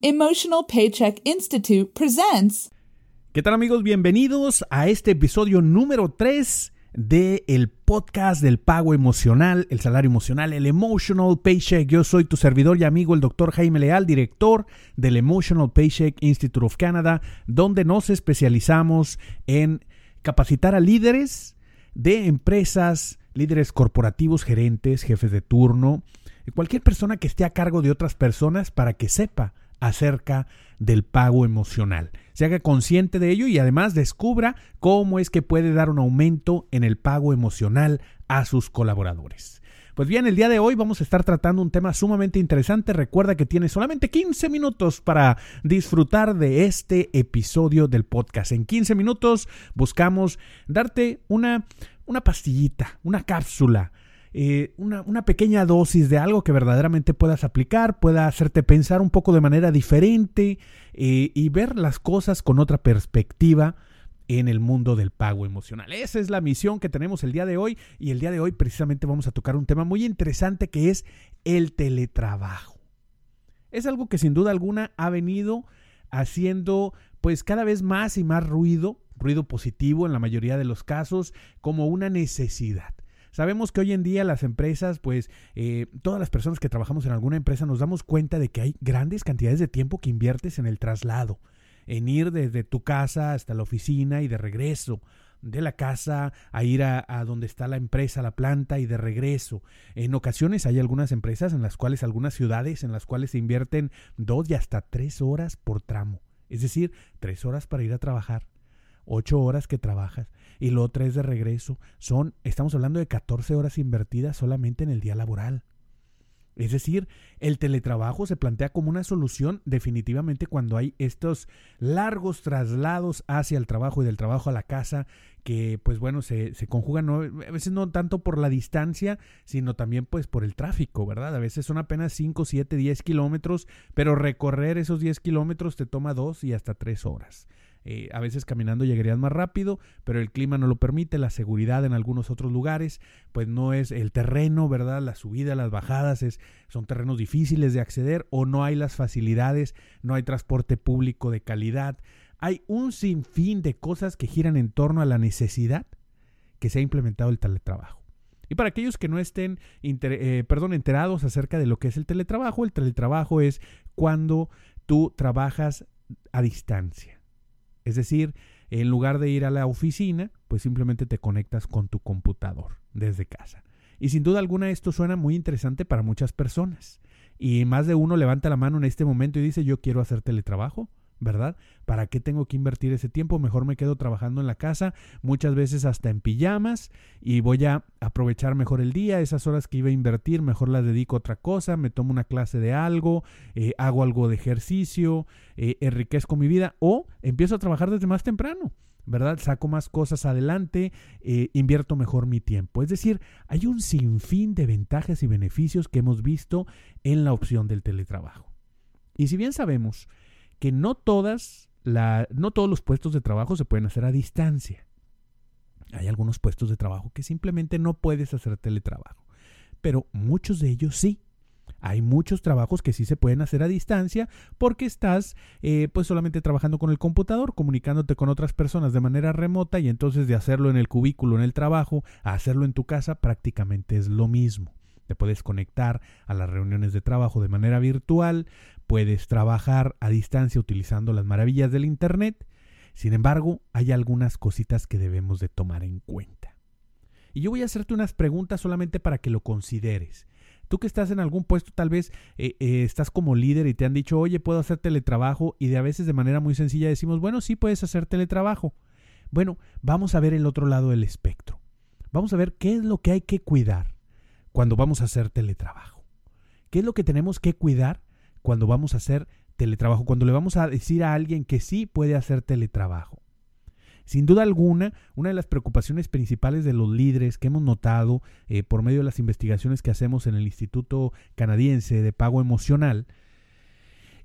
Emotional Paycheck Institute presents. ¿Qué tal amigos? Bienvenidos a este episodio número 3 de el podcast del pago emocional, el salario emocional, el Emotional Paycheck. Yo soy tu servidor y amigo, el doctor Jaime Leal, director del Emotional Paycheck Institute of Canada, donde nos especializamos en capacitar a líderes de empresas, líderes corporativos, gerentes, jefes de turno, cualquier persona que esté a cargo de otras personas para que sepa acerca del pago emocional. Se haga consciente de ello y además descubra cómo es que puede dar un aumento en el pago emocional a sus colaboradores. Pues bien, el día de hoy vamos a estar tratando un tema sumamente interesante. Recuerda que tienes solamente 15 minutos para disfrutar de este episodio del podcast. En 15 minutos buscamos darte una, una pastillita, una cápsula eh, una, pequeña dosis de algo que verdaderamente puedas aplicar, pueda hacerte pensar un poco de manera diferente eh, y ver las cosas con otra perspectiva en el mundo del pago emocional. Esa es la misión que tenemos el día de hoy y el día de hoy precisamente vamos a tocar un tema muy interesante que es el teletrabajo. Es algo que sin duda alguna ha venido haciendo pues cada vez más y más ruido, ruido positivo en la mayoría de los casos, como una necesidad. Sabemos que hoy en día las empresas, pues eh, todas las personas que trabajamos en alguna empresa nos damos cuenta de que hay grandes cantidades de tiempo que inviertes en el traslado, en ir desde tu casa hasta la oficina y de regreso de la casa a ir a, a, donde está la empresa, la planta y de regreso. En ocasiones hay algunas empresas en las cuales, algunas ciudades en las cuales se invierten dos y hasta tres horas por tramo. Es decir, tres horas para ir a trabajar, ocho horas que trabajas y luego tres de regreso. Son, estamos hablando de 14 horas invertidas solamente en el día laboral. Es decir, el teletrabajo se plantea como una solución definitivamente cuando hay estos largos traslados hacia el trabajo y del trabajo a la casa que pues bueno se, se conjugan a veces no tanto por la distancia sino también pues por el tráfico, ¿verdad? A veces son apenas 5, 7, 10 kilómetros pero recorrer esos 10 kilómetros te toma dos y hasta tres horas. Eh, a veces caminando llegarías más rápido, pero el clima no lo permite, la seguridad en algunos otros lugares, pues no es el terreno, ¿verdad? La subida, las bajadas es, son terrenos difíciles de acceder o no hay las facilidades, no hay transporte público de calidad. Hay un sinfín de cosas que giran en torno a la necesidad que se ha implementado el teletrabajo. Y para aquellos que no estén eh, perdón, enterados acerca de lo que es el teletrabajo, el teletrabajo es cuando tú trabajas a distancia. Es decir, en lugar de ir a la oficina, pues simplemente te conectas con tu computador desde casa. Y sin duda alguna esto suena muy interesante para muchas personas. Y más de uno levanta la mano en este momento y dice, yo quiero hacer teletrabajo. ¿Verdad? ¿Para qué tengo que invertir ese tiempo? Mejor me quedo trabajando en la casa, muchas veces hasta en pijamas, y voy a aprovechar mejor el día, esas horas que iba a invertir, mejor las dedico a otra cosa, me tomo una clase de algo, eh, hago algo de ejercicio, eh, enriquezco mi vida, o empiezo a trabajar desde más temprano. ¿verdad? Saco más cosas adelante, eh, invierto mejor mi tiempo. Es decir, hay un sinfín de ventajas y beneficios que hemos visto en la opción del teletrabajo. Y si bien sabemos que no todas la, no todos los puestos de trabajo se pueden hacer a distancia. Hay algunos puestos de trabajo que simplemente no puedes hacer teletrabajo, pero muchos de ellos sí. Hay muchos trabajos que sí se pueden hacer a distancia porque estás eh, pues solamente trabajando con el computador, comunicándote con otras personas de manera remota y entonces de hacerlo en el cubículo, en el trabajo, a hacerlo en tu casa prácticamente es lo mismo. Te puedes conectar a las reuniones de trabajo de manera virtual, puedes trabajar a distancia utilizando las maravillas del Internet. Sin embargo, hay algunas cositas que debemos de tomar en cuenta. Y yo voy a hacerte unas preguntas solamente para que lo consideres. Tú que estás en algún puesto, tal vez eh, eh, estás como líder y te han dicho, oye, puedo hacer teletrabajo y de a veces de manera muy sencilla decimos, bueno, sí puedes hacer teletrabajo. Bueno, vamos a ver el otro lado del espectro. Vamos a ver qué es lo que hay que cuidar cuando vamos a hacer teletrabajo? ¿Qué es lo que tenemos que cuidar cuando vamos a hacer teletrabajo? Cuando le vamos a decir a alguien que sí puede hacer teletrabajo. Sin duda alguna, una de las preocupaciones principales de los líderes que hemos notado eh, por medio de las investigaciones que hacemos en el Instituto Canadiense de Pago Emocional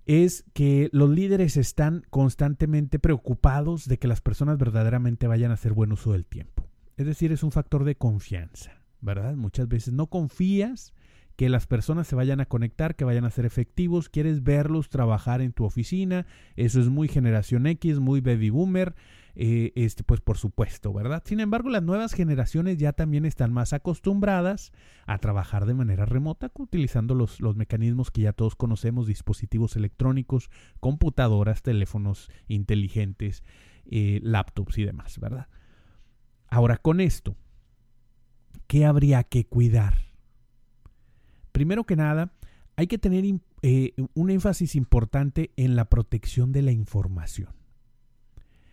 es que los líderes están constantemente preocupados de que las personas verdaderamente vayan a hacer buen uso del tiempo. Es decir, es un factor de confianza. ¿verdad? Muchas veces no confías que las personas se vayan a conectar, que vayan a ser efectivos, quieres verlos trabajar en tu oficina, eso es muy generación X, muy baby boomer, eh, este, pues por supuesto, ¿verdad? Sin embargo, las nuevas generaciones ya también están más acostumbradas a trabajar de manera remota, utilizando los, los mecanismos que ya todos conocemos, dispositivos electrónicos, computadoras, teléfonos inteligentes, eh, laptops y demás, ¿verdad? Ahora con esto, ¿qué habría que cuidar? Primero que nada, hay que tener eh, un énfasis importante en la protección de la información.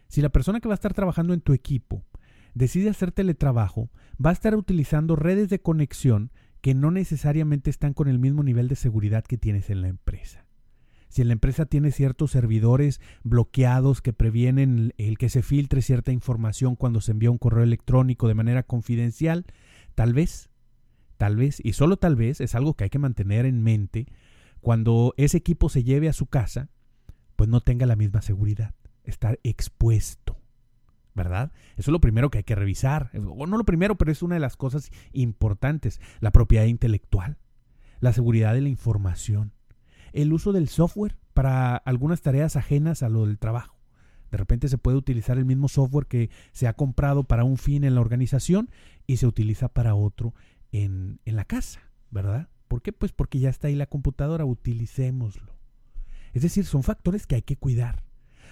Si la persona que va a estar trabajando en tu equipo decide hacer teletrabajo, va a estar utilizando redes de conexión que no necesariamente están con el mismo nivel de seguridad que tienes en la empresa. Si la empresa tiene ciertos servidores bloqueados que previenen el que se filtre cierta información cuando se envía un correo electrónico de manera confidencial, tal vez tal vez, y solo tal vez, es algo que hay que mantener en mente, cuando ese equipo se lleve a su casa, pues no tenga la misma seguridad, estar expuesto, ¿verdad? Eso es lo primero que hay que revisar, o no lo primero, pero es una de las cosas importantes, la propiedad intelectual, la seguridad de la información, el uso del software para algunas tareas ajenas a lo del trabajo. De repente se puede utilizar el mismo software que se ha comprado para un fin en la organización y se utiliza para otro en, la casa, ¿verdad? ¿Por qué? Pues porque ya está ahí la computadora, utilicémoslo. Es decir, son factores que hay que cuidar.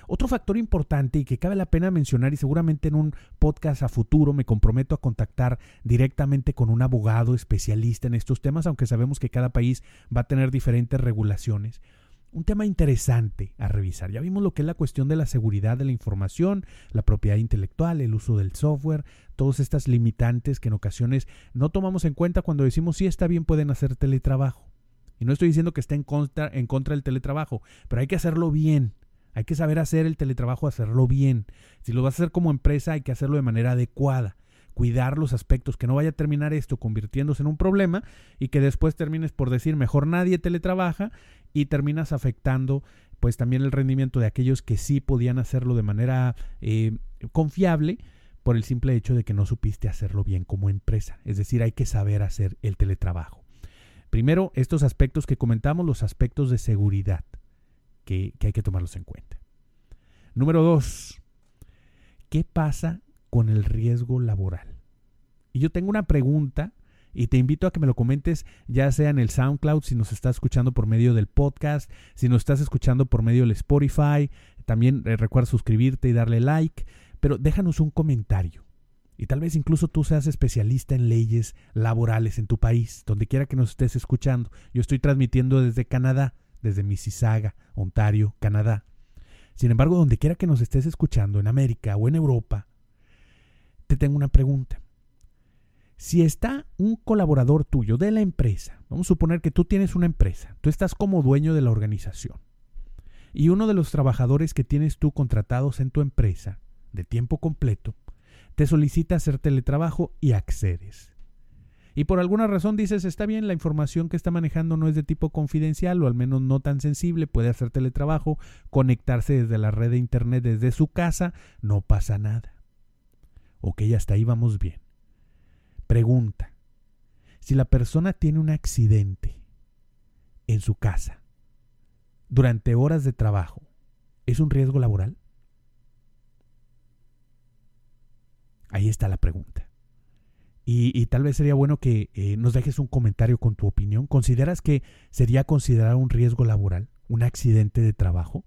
Otro factor importante y que cabe la pena mencionar y seguramente en un podcast a futuro me comprometo a contactar directamente con un abogado especialista en estos temas, aunque sabemos que cada país va a tener diferentes regulaciones un tema interesante a revisar. Ya vimos lo que es la cuestión de la seguridad de la información, la propiedad intelectual, el uso del software, todas estas limitantes que en ocasiones no tomamos en cuenta cuando decimos si está bien pueden hacer teletrabajo. Y no estoy diciendo que esté en contra, en contra del teletrabajo, pero hay que hacerlo bien. Hay que saber hacer el teletrabajo, hacerlo bien. Si lo vas a hacer como empresa, hay que hacerlo de manera adecuada cuidar los aspectos, que no vaya a terminar esto convirtiéndose en un problema y que después termines por decir mejor nadie teletrabaja y terminas afectando pues también el rendimiento de aquellos que sí podían hacerlo de manera eh, confiable por el simple hecho de que no supiste hacerlo bien como empresa. Es decir, hay que saber hacer el teletrabajo. Primero, estos aspectos que comentamos, los aspectos de seguridad, que, que hay que tomarlos en cuenta. Número dos, ¿qué pasa con el riesgo laboral? Y yo tengo una pregunta y te invito a que me lo comentes ya sea en el SoundCloud, si nos estás escuchando por medio del podcast, si nos estás escuchando por medio del Spotify, también eh, recuerda suscribirte y darle like, pero déjanos un comentario. Y tal vez incluso tú seas especialista en leyes laborales en tu país, donde quiera que nos estés escuchando. Yo estoy transmitiendo desde Canadá, desde Mississauga, Ontario, Canadá. Sin embargo, donde quiera que nos estés escuchando, en América o en Europa, te tengo una pregunta. Si está un colaborador tuyo de la empresa, vamos a suponer que tú tienes una empresa, tú estás como dueño de la organización, y uno de los trabajadores que tienes tú contratados en tu empresa, de tiempo completo, te solicita hacer teletrabajo y accedes. Y por alguna razón dices, está bien, la información que está manejando no es de tipo confidencial o al menos no tan sensible, puede hacer teletrabajo, conectarse desde la red de Internet desde su casa, no pasa nada. Ok, hasta ahí vamos bien. Pregunta. Si la persona tiene un accidente en su casa durante horas de trabajo, ¿es un riesgo laboral? Ahí está la pregunta. Y, tal vez sería bueno que eh, nos dejes un comentario con tu opinión. ¿Consideras que sería considerado un riesgo laboral, un accidente de trabajo?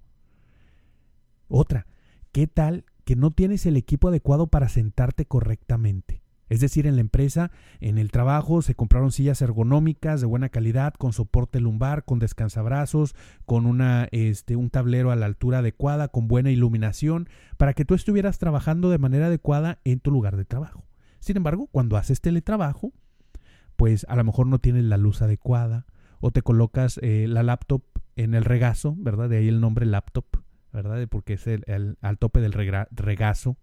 Otra, ¿qué tal que no tienes el equipo adecuado para sentarte correctamente? Es decir, en la empresa, en el trabajo, se compraron sillas ergonómicas de buena calidad, con soporte lumbar, con descansabrazos, con una, este, un tablero a la altura adecuada, con buena iluminación, para que tú estuvieras trabajando de manera adecuada en tu lugar de trabajo. Sin embargo, cuando haces teletrabajo, pues a lo mejor no tienes la luz adecuada o te colocas eh, la laptop en el regazo, ¿verdad? De ahí el nombre laptop, ¿verdad? Porque es el, al tope del regazo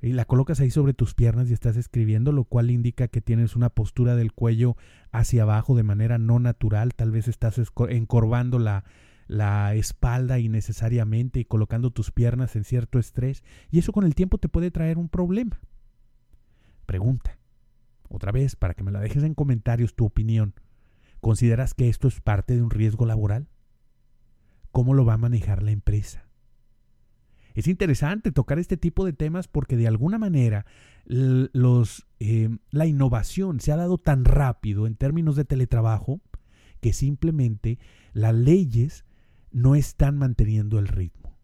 y la colocas ahí sobre tus piernas y estás escribiendo, lo cual indica que tienes una postura del cuello hacia abajo de manera no natural, tal vez estás encorvando la, la espalda innecesariamente y colocando tus piernas en cierto estrés, y eso con el tiempo te puede traer un problema. Pregunta, otra vez, para que me la dejes en comentarios tu opinión. ¿Consideras que esto es parte de un riesgo laboral? ¿Cómo lo va a manejar la empresa? Es interesante tocar este tipo de temas porque de alguna manera eh, la innovación se ha dado tan rápido en términos de teletrabajo que simplemente las leyes no están manteniendo el ritmo.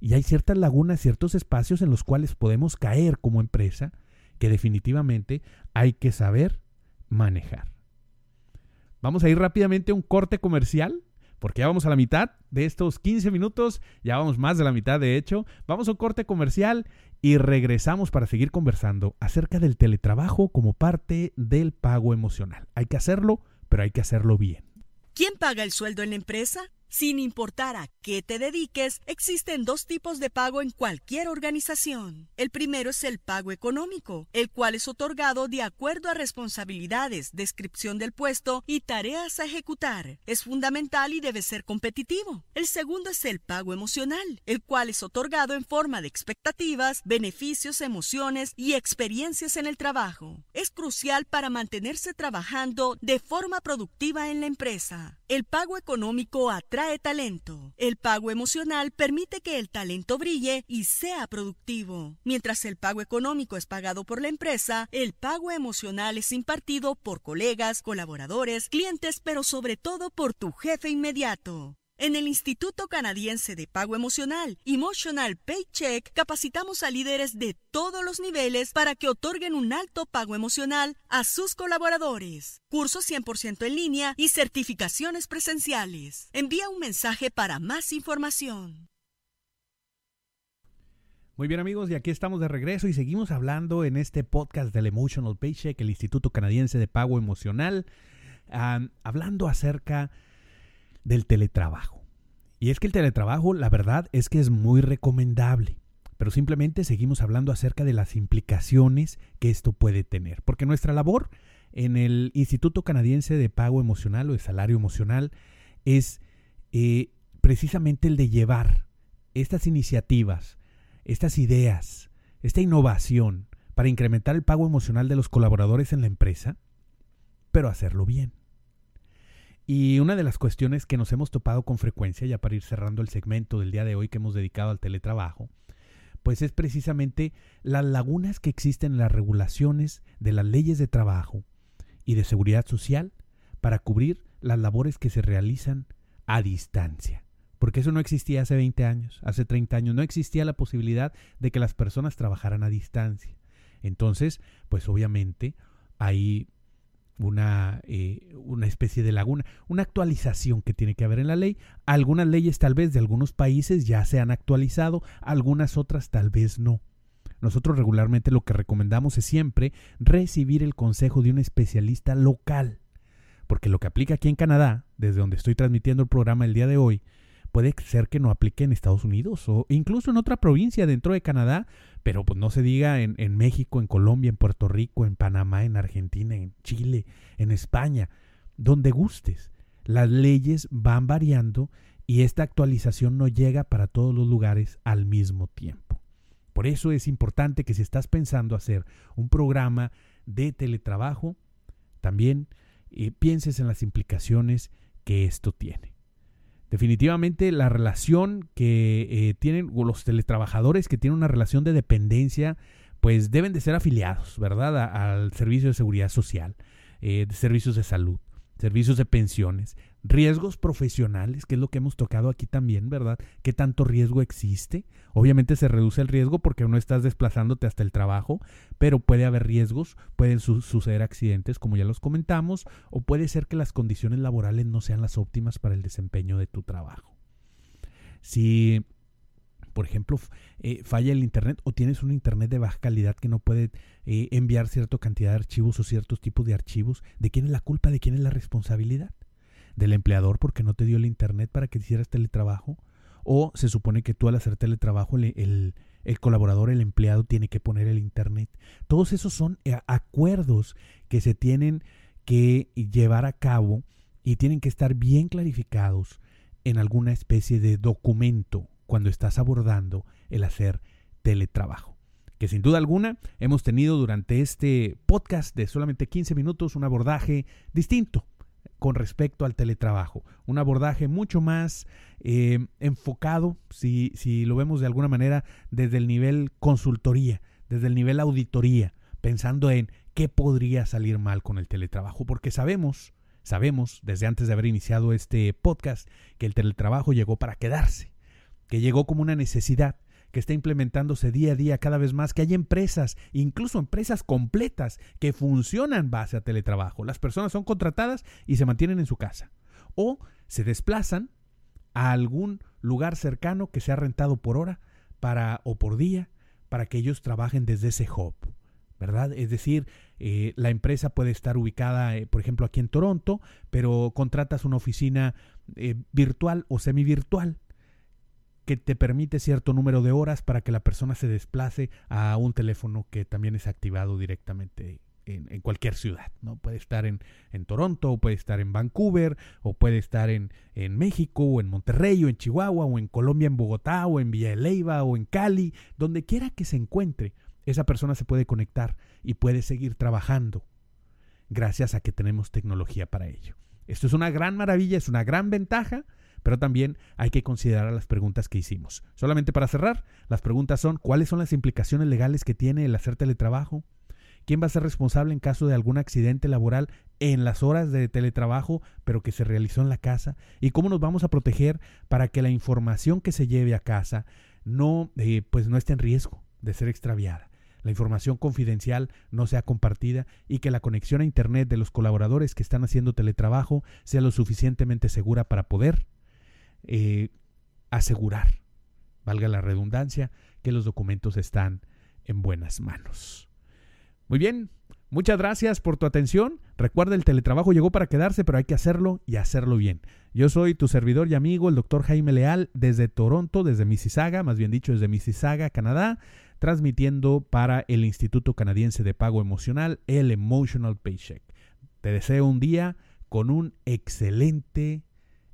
Y hay ciertas lagunas, ciertos espacios en los cuales podemos caer como empresa que definitivamente hay que saber manejar. Vamos a ir rápidamente a un corte comercial porque ya vamos a la mitad de estos 15 minutos, ya vamos más de la mitad de hecho. Vamos a un corte comercial y regresamos para seguir conversando acerca del teletrabajo como parte del pago emocional. Hay que hacerlo, pero hay que hacerlo bien. ¿Quién paga el sueldo en la empresa? Sin importar a qué te dediques, existen dos tipos de pago en cualquier organización. El primero es el pago económico, el cual es otorgado de acuerdo a responsabilidades, descripción del puesto y tareas a ejecutar. Es fundamental y debe ser competitivo. El segundo es el pago emocional, el cual es otorgado en forma de expectativas, beneficios, emociones y experiencias en el trabajo. Es crucial para mantenerse trabajando de forma productiva en la empresa. El pago económico atrae El pago emocional permite que el talento brille y sea productivo. Mientras el pago económico es pagado por la empresa, el pago emocional es impartido por colegas, colaboradores, clientes, pero sobre todo por tu jefe inmediato. En el Instituto Canadiense de Pago Emocional, Emotional Paycheck, capacitamos a líderes de todos los niveles para que otorguen un alto pago emocional a sus colaboradores. Cursos 100% en línea y certificaciones presenciales. Envía un mensaje para más información. Muy bien amigos, y aquí estamos de regreso y seguimos hablando en este podcast del Emotional Paycheck, el Instituto Canadiense de Pago Emocional, hablando acerca del teletrabajo. Y es que el teletrabajo, la verdad es que es muy recomendable, pero simplemente seguimos hablando acerca de las implicaciones que esto puede tener, porque nuestra labor en el Instituto Canadiense de Pago Emocional o de Salario Emocional es eh, precisamente el de llevar estas iniciativas, estas ideas, esta innovación para incrementar el pago emocional de los colaboradores en la empresa, pero hacerlo bien. Y una de las cuestiones que nos hemos topado con frecuencia, ya para ir cerrando el segmento del día de hoy que hemos dedicado al teletrabajo, pues es precisamente las lagunas que existen en las regulaciones de las leyes de trabajo y de seguridad social para cubrir las labores que se realizan a distancia. Porque eso no existía hace 20 años, hace 30 años, no existía la posibilidad de que las personas trabajaran a distancia. Entonces, pues obviamente hay una, eh, una especie de laguna, una actualización que tiene que haber en la ley. Algunas leyes tal vez de algunos países ya se han actualizado, algunas otras tal vez no. Nosotros regularmente lo que recomendamos es siempre recibir el consejo de un especialista local, porque lo que aplica aquí en Canadá, desde donde estoy transmitiendo el programa el día de hoy, puede ser que no aplique en Estados Unidos o incluso en otra provincia dentro de Canadá, pero pues no se diga en, México, en Colombia, en Puerto Rico, en Panamá, en Argentina, en Chile, en España, donde gustes. Las leyes van variando y esta actualización no llega para todos los lugares al mismo tiempo. Por eso es importante que si estás pensando hacer un programa de teletrabajo, también eh, pienses en las implicaciones que esto tiene. Definitivamente la relación que eh, tienen los teletrabajadores que tienen una relación de dependencia, pues deben de ser afiliados, ¿verdad? al servicio de seguridad social, eh, de servicios de salud servicios de pensiones, riesgos profesionales, que es lo que hemos tocado aquí también, ¿verdad? ¿Qué tanto riesgo existe? Obviamente se reduce el riesgo porque no estás desplazándote hasta el trabajo, pero puede haber riesgos, pueden suceder accidentes, como ya los comentamos, o puede ser que las condiciones laborales no sean las óptimas para el desempeño de tu trabajo. Si por ejemplo, eh, falla el Internet o tienes un Internet de baja calidad que no puede eh, enviar cierta cantidad de archivos o ciertos tipos de archivos, ¿de quién es la culpa? ¿De quién es la responsabilidad? ¿Del empleador porque no te dio el Internet para que hicieras teletrabajo? ¿O se supone que tú al hacer teletrabajo el, el colaborador, el empleado tiene que poner el Internet? Todos esos son eh, acuerdos que se tienen que llevar a cabo y tienen que estar bien clarificados en alguna especie de documento cuando estás abordando el hacer teletrabajo. Que sin duda alguna hemos tenido durante este podcast de solamente 15 minutos un abordaje distinto, con respecto al teletrabajo. Un abordaje mucho más eh, enfocado, si, si lo vemos de alguna manera, desde el nivel consultoría, desde el nivel auditoría, pensando en qué podría salir mal con el teletrabajo, porque sabemos, sabemos desde antes de haber iniciado este podcast que el teletrabajo llegó para quedarse, que llegó como una necesidad, que está implementándose día a día cada vez más, que hay empresas, incluso empresas completas, que funcionan base a teletrabajo. Las personas son contratadas y se mantienen en su casa. O se desplazan a algún lugar cercano que sea rentado por hora para, o por día para que ellos trabajen desde ese hub. ¿verdad? Es decir, eh, la empresa puede estar ubicada, eh, por ejemplo, aquí en Toronto, pero contratas una oficina eh, virtual o semi-virtual que te permite cierto número de horas para que la persona se desplace a un teléfono que también es activado directamente en, cualquier ciudad, ¿no? Puede estar en, en, Toronto, o puede estar en Vancouver, o puede estar en, en, México, o en Monterrey, o en Chihuahua, o en Colombia, en Bogotá, o en Villa de Leyva, o en Cali, donde quiera que se encuentre, esa persona se puede conectar y puede seguir trabajando gracias a que tenemos tecnología para ello. Esto es una gran maravilla, es una gran ventaja, pero también hay que considerar las preguntas que hicimos. Solamente para cerrar, las preguntas son, ¿cuáles son las implicaciones legales que tiene el hacer teletrabajo? ¿Quién va a ser responsable en caso de algún accidente laboral en las horas de teletrabajo, pero que se realizó en la casa? ¿Y cómo nos vamos a proteger para que la información que se lleve a casa no, eh, pues no esté en riesgo de ser extraviada? la información confidencial no sea compartida y que la conexión a Internet de los colaboradores que están haciendo teletrabajo sea lo suficientemente segura para poder eh, asegurar, valga la redundancia, que los documentos están en buenas manos. Muy bien, muchas gracias por tu atención. Recuerda, el teletrabajo llegó para quedarse, pero hay que hacerlo y hacerlo bien. Yo soy tu servidor y amigo, el doctor Jaime Leal, desde Toronto, desde Mississauga, más bien dicho, desde Mississauga, Canadá, transmitiendo para el Instituto Canadiense de Pago Emocional, el Emotional Paycheck. Te deseo un día con un excelente,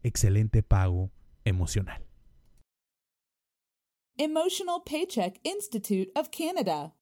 excelente pago emocional. Emotional Paycheck Institute of Canada.